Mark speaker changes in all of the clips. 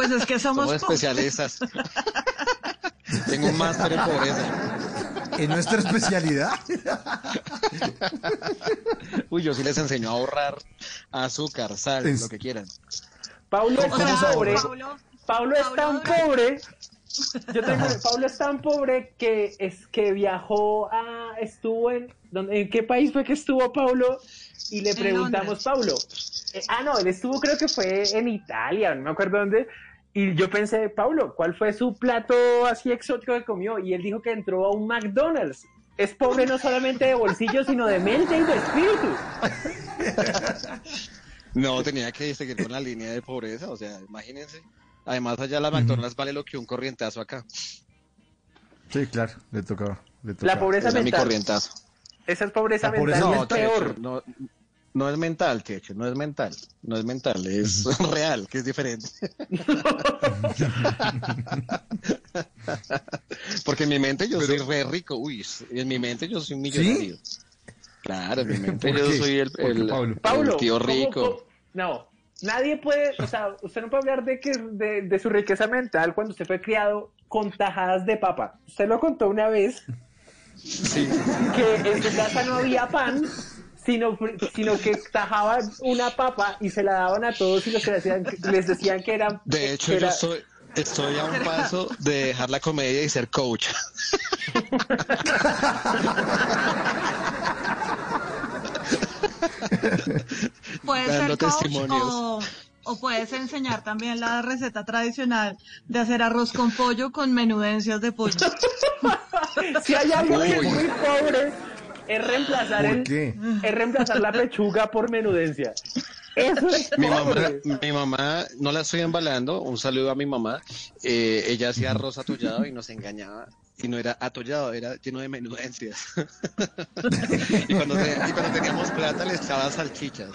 Speaker 1: Pues es que somos,
Speaker 2: Somos especialistas. Tengo un máster en pobreza.
Speaker 3: ¿En nuestra especialidad?
Speaker 2: Uy, yo sí les enseño a ahorrar azúcar, sal,
Speaker 3: Es-
Speaker 2: lo que quieran.
Speaker 4: Paulo es tan pobre.
Speaker 1: Paulo,
Speaker 4: Paulo es tan pobre. Yo tengo, Paulo es tan pobre que es que viajó a estuvo en ¿dónde- ¿en qué país fue que estuvo Paulo? Y le preguntamos. Paulo. eh, ah, no, él estuvo creo que fue en Italia, no me acuerdo dónde. Y yo pensé, Paulo, ¿cuál fue su plato así exótico que comió? Y él dijo que entró a un McDonald's. Es pobre no solamente de bolsillo, sino de mente y de espíritu.
Speaker 2: No, tenía que seguir con la línea de pobreza, o sea, imagínense. Además, allá la McDonald's vale lo que un corrientazo acá.
Speaker 3: Sí, claro, le tocaba. Le tocaba.
Speaker 4: La pobreza
Speaker 2: mi
Speaker 4: mental.
Speaker 2: corrientazo.
Speaker 4: Esa es pobreza
Speaker 3: La pobreza
Speaker 4: mental,
Speaker 2: No,
Speaker 4: es peor.
Speaker 2: No, no es mental, Checho, no es mental. No es mental, es real, que es diferente. Porque en mi mente yo soy re rico, uy, en mi mente yo soy un millonario. Claro, en mi mente
Speaker 3: ¿Por
Speaker 2: yo
Speaker 3: qué?
Speaker 2: soy el, tío
Speaker 4: ¿cómo-
Speaker 2: rico.
Speaker 4: cómo- no, nadie puede, o sea, usted no puede hablar de que de, de su riqueza mental cuando usted fue criado con tajadas de papa. Usted lo contó una vez
Speaker 2: Sí.
Speaker 4: que en su casa no había pan, sino, sino que tajaban una papa y se la daban a todos y los que decían, les decían que eran.
Speaker 2: De hecho, yo soy, estoy a un paso de dejar la comedia y ser coach.
Speaker 1: puedes
Speaker 2: Dando
Speaker 1: ser coach o, o puedes enseñar también la receta tradicional de hacer arroz con pollo con menudencias de pollo.
Speaker 4: Si hay algo que es
Speaker 2: Uy.
Speaker 4: muy pobre, es reemplazar,
Speaker 3: ¿Por
Speaker 4: el,
Speaker 3: qué?
Speaker 4: es reemplazar la pechuga por menudencia. Eso es
Speaker 2: Mi mamá, mi mamá, no la estoy embalando, un saludo a mi mamá. eh, ella hacía arroz atollado y nos engañaba. Y no era atollado, era lleno de menudencias. y, cuando te- y cuando teníamos plata le echaba salchichas.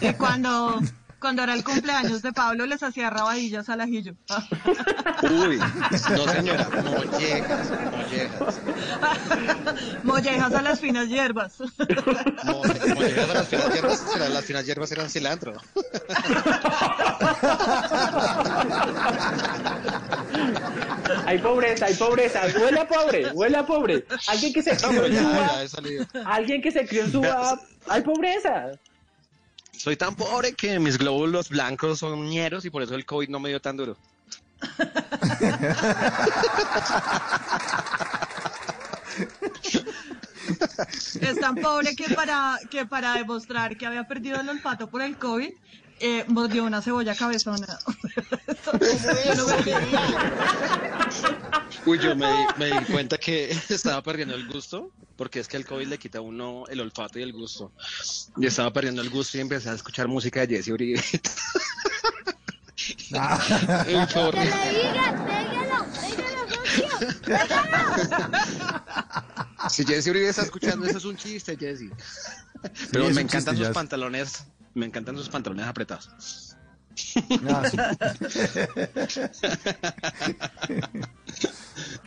Speaker 1: Y cuando, cuando era el cumpleaños de Pablo les hacía rabadillas al ajillo.
Speaker 2: Uy, no señora, mollejas, mollejas.
Speaker 1: Mollejas a las finas hierbas.
Speaker 2: Mo- mollejas a las finas hierbas, las finas hierbas eran cilantro.
Speaker 4: Hay pobreza, hay pobreza. Huele a pobre, huele a pobre. Alguien que se crió en Suba, alguien que se crió en Suba, hay pobreza.
Speaker 2: Soy tan pobre que mis glóbulos blancos son ñeros y por eso el COVID no me dio tan duro.
Speaker 1: Es tan pobre que para, que para demostrar que había perdido el olfato por el COVID, eh, mordió una cebolla cabezona. Yo no me.
Speaker 2: Uy, yo me, di- me di cuenta que estaba perdiendo el gusto, porque es que el COVID le quita a uno el olfato y el gusto. Y estaba perdiendo el gusto y empecé a escuchar música de Jesse Uribe.
Speaker 3: Ah,
Speaker 2: Uy, fue horrible. Si Jesse Uribe está escuchando, eso es un chiste, Jesse. Pero
Speaker 3: es
Speaker 2: me encantan
Speaker 3: chiste,
Speaker 2: sus
Speaker 3: ya.
Speaker 2: pantalones, me encantan sus pantalones apretados.
Speaker 3: Ah, sí.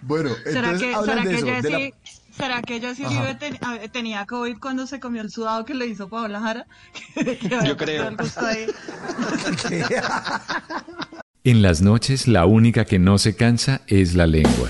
Speaker 3: bueno,
Speaker 1: ¿Será
Speaker 3: entonces
Speaker 1: que,
Speaker 3: hablan
Speaker 1: ¿será
Speaker 3: de
Speaker 1: que
Speaker 3: eso. de la-
Speaker 1: Jessy, ¿será que Jessy
Speaker 3: Ajá.
Speaker 1: Uribe ten- tenía COVID cuando se comió el sudado que le hizo Paola Jara?
Speaker 2: Yo creo.
Speaker 5: En las noches la única que no se cansa es la lengua.